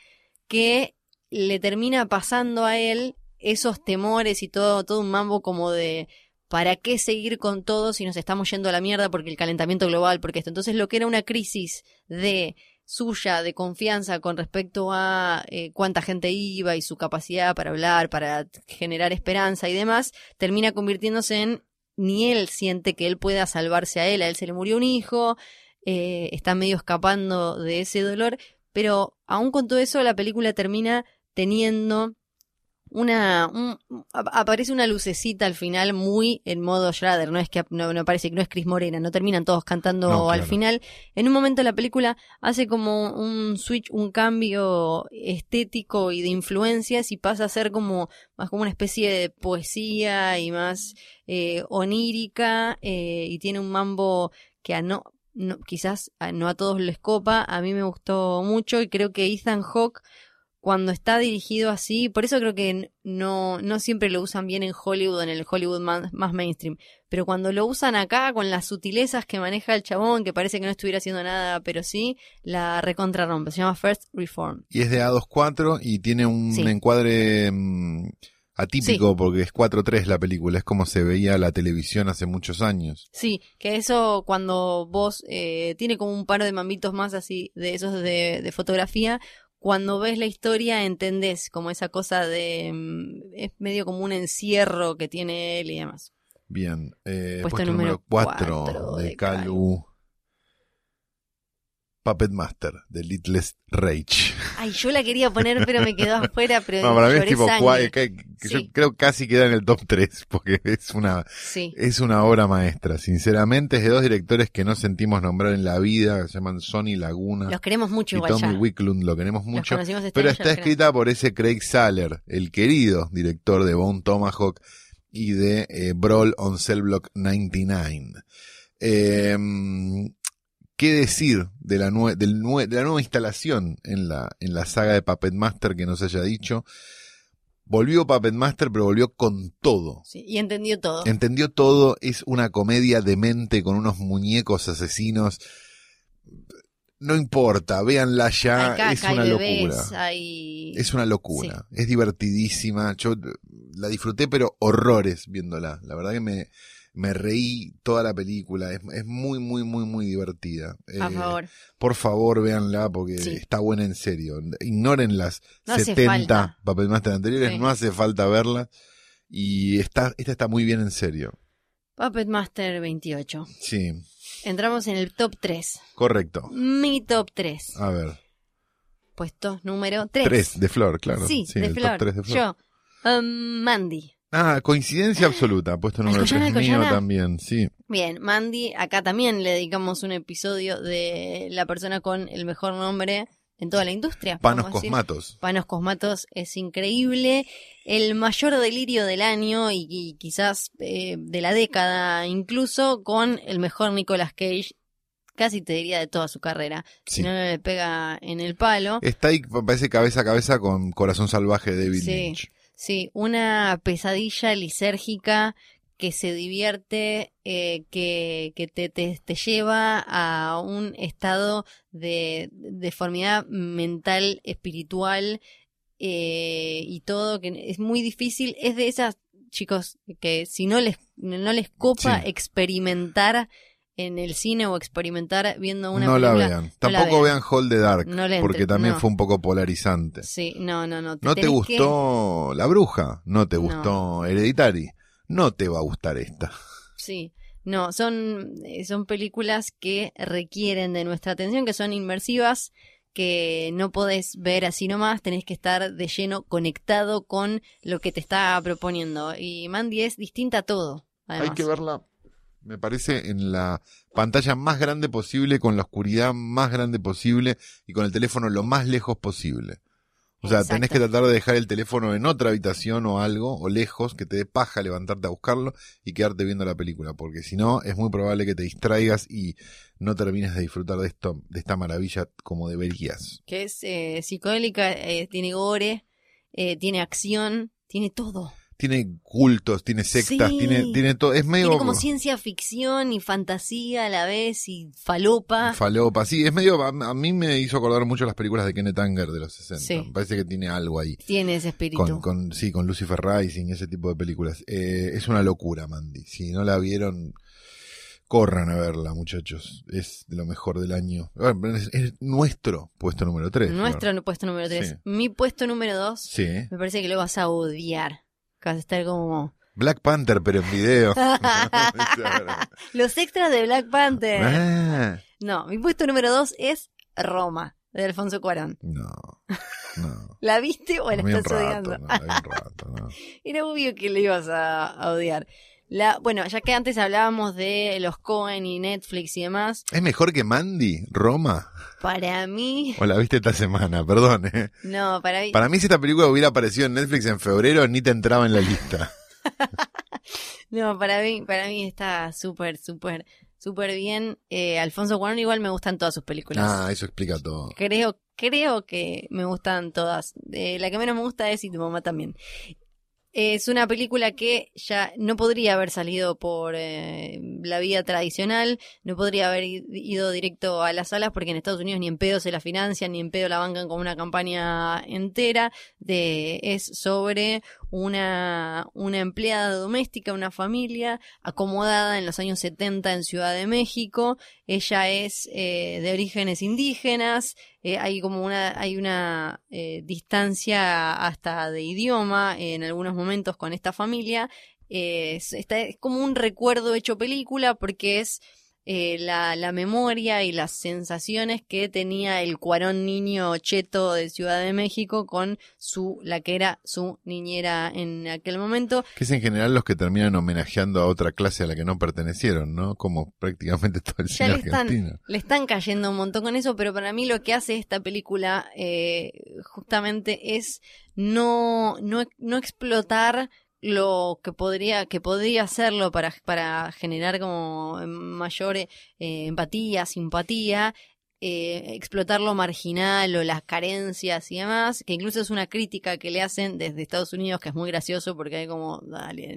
que le termina pasando a él esos temores y todo, todo un mambo como de ¿para qué seguir con todo si nos estamos yendo a la mierda porque el calentamiento global, porque esto? Entonces lo que era una crisis de suya, de confianza con respecto a eh, cuánta gente iba y su capacidad para hablar, para generar esperanza y demás, termina convirtiéndose en ni él siente que él pueda salvarse a él, a él se le murió un hijo, eh, está medio escapando de ese dolor, pero aún con todo eso la película termina teniendo una un- ap- aparece una lucecita al final muy en modo Schrader, no es que no, no parece que no es Cris Morena, no terminan todos cantando No, al claro. final. En un momento la película hace como un switch, un cambio estético y de influencias y pasa a ser como más como una especie de poesía y más eh, onírica eh, y tiene un mambo que a no, no quizás a- no a todos les copa, a mí me gustó mucho y creo que Ethan Hawke cuando está dirigido así, por eso creo que no, no siempre lo usan bien en Hollywood, en el Hollywood más, más mainstream, pero cuando lo usan acá con las sutilezas que maneja el chabón, que parece que no estuviera haciendo nada, pero sí, la recontra rompe, se llama First Reform. Y es de A24 y tiene un Sí. encuadre mm, atípico porque es 4-3 la película. Es como se veía la televisión hace muchos años. Sí, que eso cuando vos eh, tiene como un par de mamitos más así de esos de, de fotografía, cuando ves la historia entendés como esa cosa de mm, es medio como un encierro que tiene él y demás. Bien. Eh, Puesto puesto, número número 4 cuatro de de Calu. Puppet Master de Littlest Rage. Ay, yo la quería poner pero me quedó afuera, pero No, para mí es tipo sangre. cua- que- que yo creo casi queda en el top 3 porque es una Sí, es una obra maestra. Sinceramente es de dos directores que no sentimos nombrar en la vida, que se llaman Sonny Laguna los queremos mucho y igual Tommy ya. Wicklund, lo queremos mucho. este Pero está escrita por ese Craig Saller, el querido director de Bone Tomahawk y de eh, Brawl on Cell Block 99. Eh, ¿Qué decir de la, nue- del nue- de la nueva instalación en la, en la saga de Puppet Master que nos haya dicho? Volvió Puppet Master, pero volvió con todo. Sí, y entendió todo. Entendió todo, es una comedia demente con unos muñecos asesinos. No importa, véanla ya, caca, es hay una bebés, locura. hay... Es una locura, es divertidísima. Yo la disfruté, pero horrores viéndola. La verdad que me, me reí toda la película. Es, es muy, muy, muy, muy divertida. A Eh, favor. Por favor, véanla porque Sí. está buena en serio. Ignoren las No hace 70 falta. Puppet Master anteriores, Sí. no hace falta verlas. Y está, esta está muy bien en serio. Puppet Master 28. Sí, Entramos en el top 3. correcto. Mi top 3. A ver, Puesto número 3. tres de Flor, claro. Sí, de el top Flor. tres de Flor. Yo. Um, Mandy. Ah, coincidencia absoluta. Puesto número Alcoyana, 3 mío también, sí. Bien, Mandy, acá también le dedicamos un episodio de la persona con el mejor nombre en toda la industria. Panos. Cosmatos. Panos Cosmatos es increíble, el mayor delirio del año y, y quizás eh, de la década incluso, con el mejor Nicolas Cage, casi te diría de toda su carrera, Sí. si no no le pega en el palo. Está ahí, parece cabeza a cabeza con Corazón Salvaje de David Sí. Lynch. Sí, una pesadilla lisérgica que se divierte, eh, que, que te, te, te lleva a un estado de deformidad mental, espiritual eh, y todo, que es muy difícil. Es de esas, chicos, que si no les, no les copa Sí. experimentar en el cine o experimentar viendo una no la película, vean. no la Tampoco vean. vean Hold the Dark, No porque también no. fue un poco polarizante. Sí, no, no, no. ¿No te tenés que- gustó La Bruja? ¿No te No. gustó Hereditary? No te va a gustar esta. Sí, no, son, eh, son películas que requieren de nuestra atención, que son inmersivas, que no podés ver así nomás, tenés que estar de lleno conectado con lo que te está proponiendo. Y Mandy es distinta a todo. Además. Hay que verla, me parece, en la pantalla más grande posible, con la oscuridad más grande posible y con el teléfono lo más lejos posible. O sea, Exacto. tenés que tratar de dejar el teléfono en otra habitación o algo, o lejos, que te dé paja levantarte a buscarlo y quedarte viendo la película, porque si no, es muy probable que te distraigas y no termines de disfrutar de esto, de esta maravilla como deberías. Que es eh, psicodélica, eh, tiene gore, eh, tiene acción, tiene todo. Tiene cultos, tiene sectas, Sí. tiene, tiene todo, es medio Tiene como ciencia ficción y fantasía a la vez y falopa. Falopa, sí, es medio, a, a mí me hizo acordar mucho las películas de Kenneth Anger de los 60. Sí. Me parece que tiene algo ahí. tiene ese espíritu. Con, con, sí, con Lucifer Rising, ese tipo de películas. Eh, es una locura, Mandy. Si no la vieron, corran a verla, muchachos. Es de lo mejor del año. Bueno, Es, es nuestro puesto número 3. Nuestro puesto número 3. Sí. Mi puesto número 2, Sí. me parece que lo vas a odiar. Vas a estar como... Black Panther, pero en video. Los extras de Black Panther. Ah, No, mi puesto número 2 es Roma, de Alfonso Cuarón. no, no. ¿La viste o la estás rato, odiando? rato, no. Era obvio que le ibas a, a odiar. La, bueno, ya que antes hablábamos de los Cohen y Netflix y demás, ¿Es mejor que Mandy? ¿Roma? para mí, ¿O la viste esta semana? Perdón, ¿eh? no, para mí, Para mí, si esta película hubiera aparecido en Netflix en febrero, ni te entraba en la lista. no, para mí, para mí está súper, súper, súper bien. Eh, Alfonso Cuarón igual me gustan todas sus películas. Ah, eso explica todo. Creo, creo que me gustan todas. Eh, la que menos me gusta es Y tu mamá también. Es una película que ya no podría haber salido por eh, la vía tradicional, no podría haber ido directo a las salas porque en Estados Unidos ni en pedo se la financian, ni en pedo la bancan con una campaña entera. De, es sobre una, una empleada doméstica, una familia acomodada en los años 70 en Ciudad de México. Ella es eh, de orígenes indígenas, eh, hay como una, hay una eh, distancia hasta de idioma en algunos momentos con esta familia. Eh, es, está- es como un recuerdo hecho película porque es eh, la, la memoria y las sensaciones que tenía el cuarón niño cheto de Ciudad de México con su, la que era su niñera en aquel momento. Que es en general los que terminan homenajeando a otra clase a la que no pertenecieron, ¿no? Como prácticamente todo el Ya cine le están- argentino. Le están cayendo un montón con eso, pero para mí lo que hace esta película eh, justamente es no, no, no explotar lo que podría que podría hacerlo para, para generar como mayor eh, empatía, simpatía, eh, explotar lo marginal o las carencias y demás, que incluso es una crítica que le hacen desde Estados Unidos, que es muy gracioso porque hay como, dale,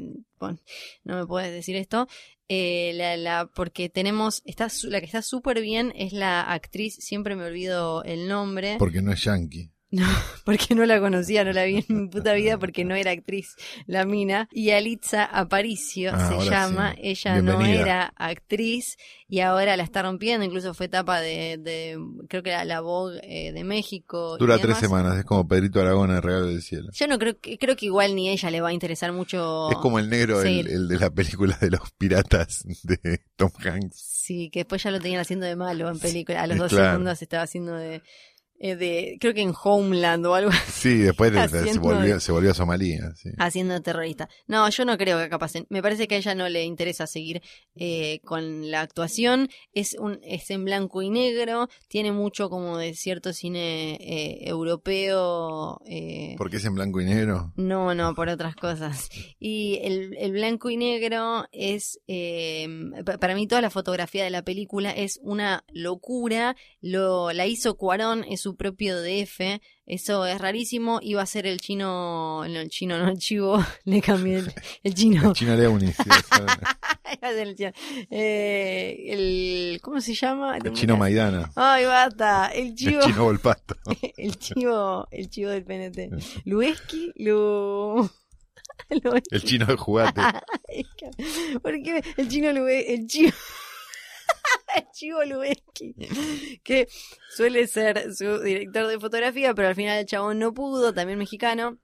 no me puedes decir esto, eh, la, la, porque tenemos, está, la que está súper bien es la actriz, siempre me olvido el nombre, Porque no es yankee. No, porque no la conocía, no la vi en mi puta vida porque no era actriz la mina. Y Alitza Aparicio Ah, se llama, sí. ella no era actriz y ahora la está rompiendo, incluso fue etapa de, de creo que era la Vogue eh, de México. Dura tres semanas, es como Pedrito Aragón en el Regalo del Cielo. Yo no creo creo que igual ni ella le va a interesar mucho. Es como el negro, Sí. el, el de la película de los piratas de Tom Hanks. Sí, que después ya lo tenían haciendo de malo en película. A los dos claro. segundos estaba haciendo de, eh, de, creo que en Homeland o algo Sí, después de- de- se, volvió, se volvió a Somalia. Sí. haciendo terrorista. No, yo no creo que capaz. Me parece que a ella no le interesa seguir eh, con la actuación. Es un es en blanco y negro. Tiene mucho como de cierto cine eh, europeo. Eh, ¿Por qué es en blanco y negro? no, no, por otras cosas. Y el, el blanco y negro es, eh, pa- para mí toda la fotografía de la película es una locura. Lo, la hizo Cuarón, es su su propio DF. Eso es rarísimo. Iba a ser el chino, no, el chino, no el chivo, le cambié el, el chino. El chino Leonis. sí, Iba a ser el chino. Eh, el, ¿cómo se llama? el chino Maidana. Ay, basta. El El chivo, chino Volpato. el chivo, el chivo del PNT. Lueski, Lu... El chino de jugate. ¿Por qué el chino el chivo, el chivo Lubeski, que suele ser su director de fotografía, pero al final el chabón no pudo, también mexicano,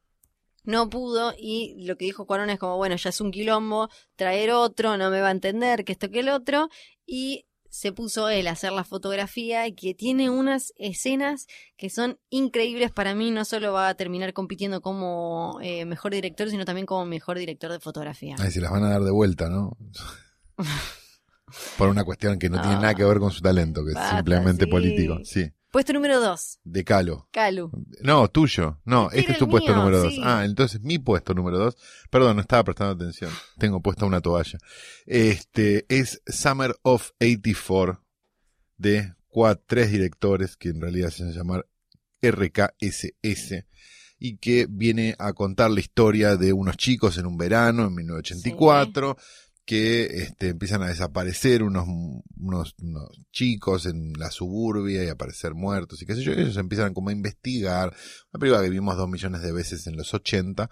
no pudo y lo que dijo Cuarón es como, bueno, ya es un quilombo, traer otro, no me va a entender que esto que el otro, y se puso él a hacer la fotografía y que tiene unas escenas que son increíbles para mí, no solo va a terminar compitiendo como eh, mejor director, sino también como mejor director de fotografía. Ay, se las van a dar de vuelta, ¿no? Por una cuestión que no, tiene nada que ver con su talento, que es simplemente sí. político. Sí, Puesto número 2, de Calo. Calu. No, tuyo. No, este es tu puesto mío, número dos. sí. Ah, entonces mi puesto número dos. Perdón, no estaba prestando atención. Tengo puesta una toalla. Este es Summer of 84 de cua- tres directores que en realidad se llamar RKSS y que viene a contar la historia de unos chicos en un verano en 1984 que este, empiezan a desaparecer unos, unos, chicos en la suburbia y aparecer muertos y qué sé yo, ellos empiezan como a investigar, una película que vimos dos millones de veces en los 80,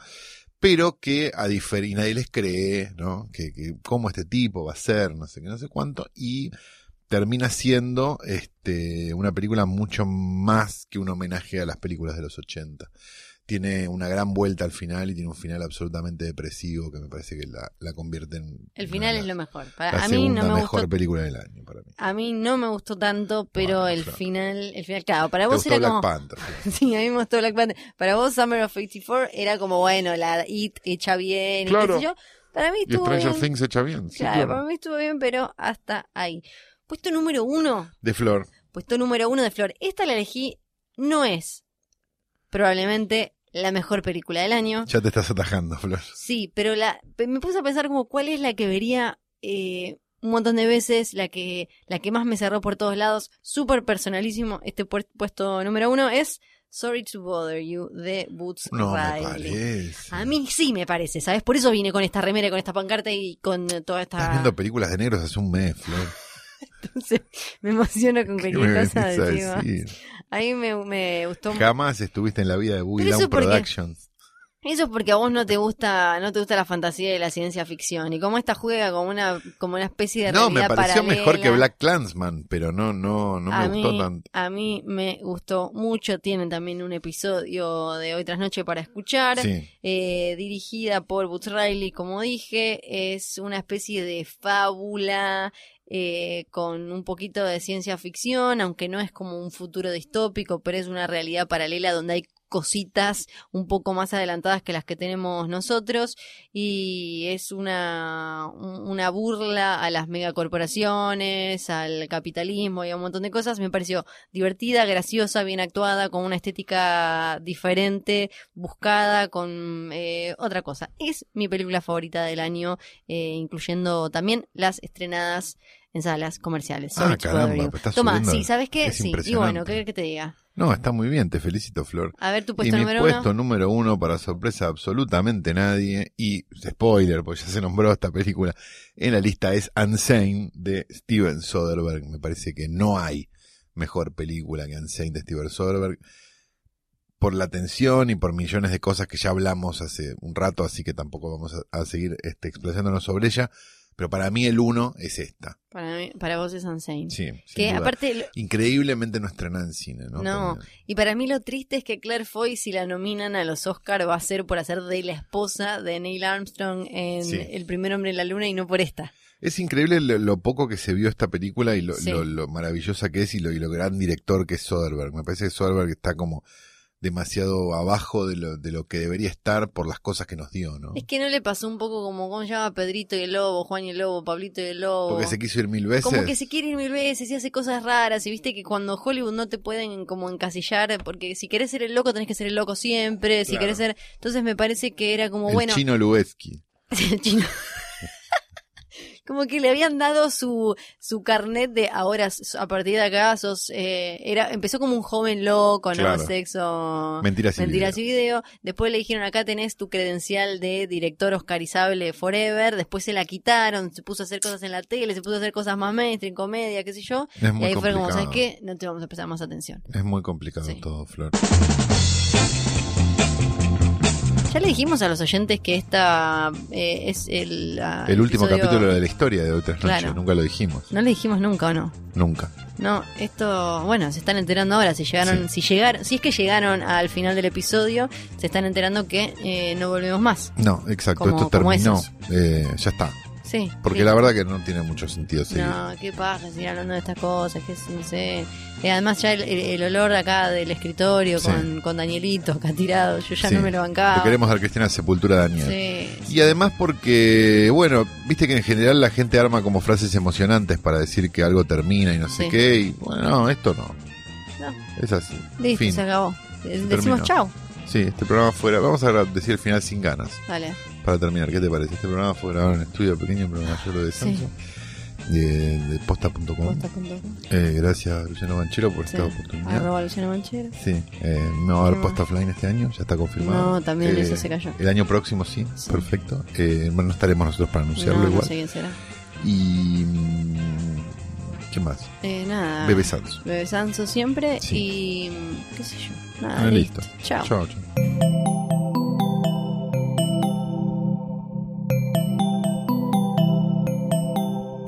pero que a diferencia, y nadie les cree, ¿no? Que, que cómo este tipo va a ser, no sé qué, no sé cuánto, y termina siendo este, una película mucho más que un homenaje a las películas de los 80 tiene una gran vuelta al final y tiene un final absolutamente depresivo que me parece que la, la convierte en El final la, es lo mejor. Para, la a mí no me mejor gustó película del año para mí. a mí no me gustó tanto, pero Bueno, el claro. final, el final, claro, para ¿Te vos gustó era Black como Panther? Sí, a mí me gustó Black Panther. Para vos Summer of 84 era como bueno, la It hecha bien y Claro. qué sé yo. Para mí Y estuvo Stranger bien. Things hecha bien. sí, claro, claro. para mí estuvo bien, pero hasta ahí. Puesto número uno, De Flor. puesto número uno de Flor. Esta la elegí, no es probablemente la mejor película del año. Ya te estás atajando, Flor. Sí, pero la, me puse a pensar como cuál es la que vería eh, un montón de veces, la que, la que más me cerró por todos lados, súper personalísimo. Este puesto número uno es Sorry to Bother You de Boots No me Riley. parece. A mí sí me parece, ¿sabes? Por eso vine con esta remera, con esta pancarta y con toda Estás esta... viendo películas de negros hace un mes, Flor. Entonces, me emociono con ¿Qué me cualquier cosa a? A mí me, me gustó Jamás estuviste en la vida de Boogie Down Productions. Eso es porque a vos no te gusta, no te gusta la fantasía y la ciencia ficción. Y como esta juega como una, como una especie de No, me pareció mejor que. Black Clansman, pero no, no, no me a gustó mí, tanto. A mí me gustó mucho. Tienen también un episodio de Hoy tras Noche para escuchar. Sí. eh, dirigida por Boots Riley, como dije. Es una especie de fábula eh, con un poquito de ciencia ficción, aunque no es como un futuro distópico, pero es una realidad paralela donde hay cositas un poco más adelantadas que las que tenemos nosotros y es una, un- una burla a las megacorporaciones, al capitalismo y a un montón de cosas. Me pareció divertida, graciosa, bien actuada, con una estética diferente, buscada, con eh, otra cosa. Es mi película favorita del año, eh, incluyendo también las estrenadas en salas comerciales. Ah, Sorry caramba, pero estás Toma, sí, ¿sabes qué? Es Sí, y bueno, ¿qué que te diga? No, está muy bien, te felicito, Flor. A ver tu Y puesto mi número puesto uno. número uno, para sorpresa de absolutamente nadie, y spoiler, porque ya se nombró esta película, en la lista es Unsane de Steven Soderbergh. Me parece que no hay mejor película que Unsane de Steven Soderbergh. Por la tensión y por millones de cosas que ya hablamos hace un rato, así que tampoco vamos a, a seguir este, explayándonos sobre ella. Pero para mí el uno es esta. Para, mí- para vos es Unsane. Sí, que duda. aparte, lo- Increíblemente no estrenada en cine, ¿no? No. También. y para mí lo triste es que Claire Foy, si la nominan a los Oscar, va a ser por hacer de la esposa de Neil Armstrong en Sí. El primer hombre en la luna y no por esta. Es increíble lo, lo poco que se vio esta película y lo, Sí. lo- lo maravillosa que es y lo, y lo gran director que es Soderbergh. Me parece que Soderbergh está como demasiado abajo de lo, de lo que debería estar por las cosas que nos dio, ¿no? Es que no le pasó un poco como, ¿cómo se llama? Pedrito y el Lobo, Juan y el Lobo, Pablito y el Lobo. Porque se quiso ir mil veces. Como que se quiere ir mil veces y hace cosas raras. Y viste que cuando Hollywood no te pueden como encasillar, porque si querés ser el loco tenés que ser el loco siempre. Si Claro. querés ser. Entonces me parece que era como el bueno. chino Lubetzky. el chino. Como que le habían dado su, su carnet de ahora, a partir de acá, sos, eh, era, empezó como un joven loco, ¿no? Claro. Sexo, Mentiras y mentiras video. y video. Después le dijeron, acá tenés tu credencial de director oscarizable forever. Después se la quitaron, se puso a hacer cosas en la tele, se puso a hacer cosas más mainstream, comedia, qué sé yo. Es Y muy ahí fue como, complicado. ¿sabes qué? No te vamos a prestar más atención. Es muy complicado Sí. todo, Flor. Ya le dijimos a los oyentes que esta eh, es el... ah, El último episodio- capítulo de la historia de otras noches. Claro. Nunca lo dijimos. No le dijimos nunca, ¿o no? Nunca. No, esto, bueno, se están enterando ahora. Si llegaron, si llegaron, si es que llegaron al final del episodio, se están enterando que eh, no volvemos más. No, exacto. Como- Esto como terminó. esos. Eh, ya está. Sí. Porque sí. la verdad que no tiene mucho sentido seguir. No, qué paja seguir hablando de estas cosas, que no sé. Eh, además ya el, el- olor acá del escritorio Sí. con, con Danielito acá tirado, yo ya Sí. no me lo bancaba. Queremos dar Cristina Sepultura a Daniel. Sí, Y además porque, bueno, viste que en general la gente arma como frases emocionantes para decir que algo termina y no sé qué. Y bueno, no, esto no. No. Es así. listo, Fin. se acabó. Eh, terminó. Decimos chau. Sí, este programa fuera. Vamos a decir el final sin ganas. Dale. Para terminar, ¿qué te parece? Este programa fue grabado en estudio pequeño, pero mayor de Sí. Samsung. De, de posta.com. Posta.com. Eh, gracias, Luciano Banchero, por Sí. esta oportunidad. Arroba Luciano Manchero. Sí, eh, no va a haber posta offline este año, ya está confirmado. No, también Eh, eso se cayó. El año próximo sí, Sí. perfecto. Eh, bueno, no estaremos nosotros para anunciarlo No, no igual. sé quién será. Y. mm, ¿Qué más? Eh, nada. Bebe Santos. Bebe Sanso siempre Sí. y mm, qué sé yo. Nada, Ah, listo. listo. Chao. Chao, chao.